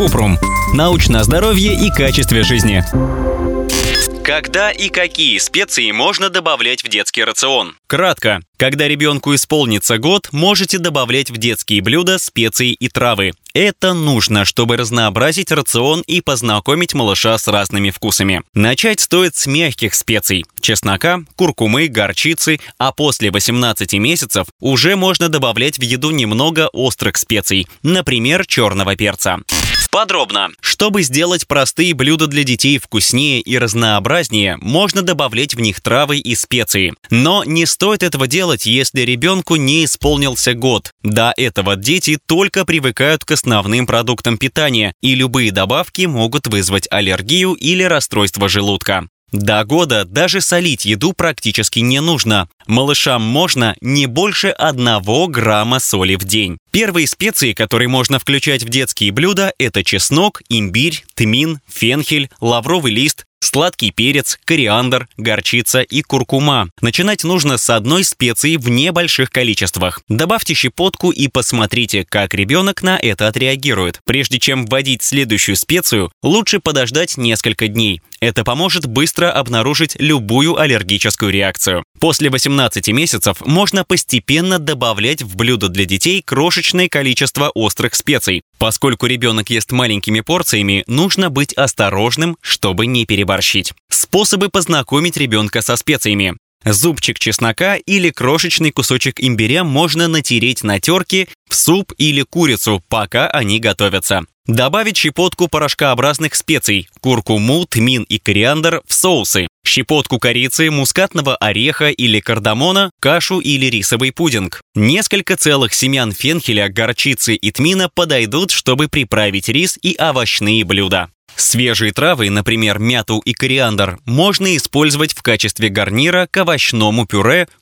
Купрум. Научное здоровье и качестве жизни. Когда и какие специи можно добавлять в детский рацион? Кратко. Когда ребенку исполнится год, можете добавлять в детские блюда специи и травы. Это нужно, чтобы разнообразить рацион и познакомить малыша с разными вкусами. Начать стоит с мягких специй – чеснока, куркумы, горчицы, а после 18 месяцев уже можно добавлять в еду немного острых специй, например, черного перца. Подробно. Чтобы сделать простые блюда для детей вкуснее и разнообразнее, можно добавлять в них травы и специи. Но не стоит этого делать, если ребенку не исполнился год. До этого дети только привыкают к основным продуктам питания, и любые добавки могут вызвать аллергию или расстройство желудка. До года даже солить еду практически не нужно. Малышам можно не больше 1 грамма соли в день. Первые специи, которые можно включать в детские блюда, это чеснок, имбирь, тмин, фенхель, лавровый лист, сладкий перец, кориандр, горчица и куркума. Начинать нужно с одной специи в небольших количествах. Добавьте щепотку и посмотрите, как ребенок на это отреагирует. Прежде чем вводить следующую специю, лучше подождать несколько дней. Это поможет быстро обнаружить любую аллергическую реакцию. После 18 месяцев можно постепенно добавлять в блюдо для детей крошечное количество острых специй. Поскольку ребенок ест маленькими порциями, нужно быть осторожным, чтобы не переборщить. Способы познакомить ребенка со специями. Зубчик чеснока или крошечный кусочек имбиря можно натереть на терке в суп или курицу, пока они готовятся. Добавить щепотку порошкообразных специй, куркуму, тмин и кориандр в соусы. Щепотку корицы, мускатного ореха или кардамона, кашу или рисовый пудинг. Несколько целых семян фенхеля, горчицы и тмина подойдут, чтобы приправить рис и овощные блюда. Свежие травы, например, мяту и кориандр, можно использовать в качестве гарнира к овощному пюре,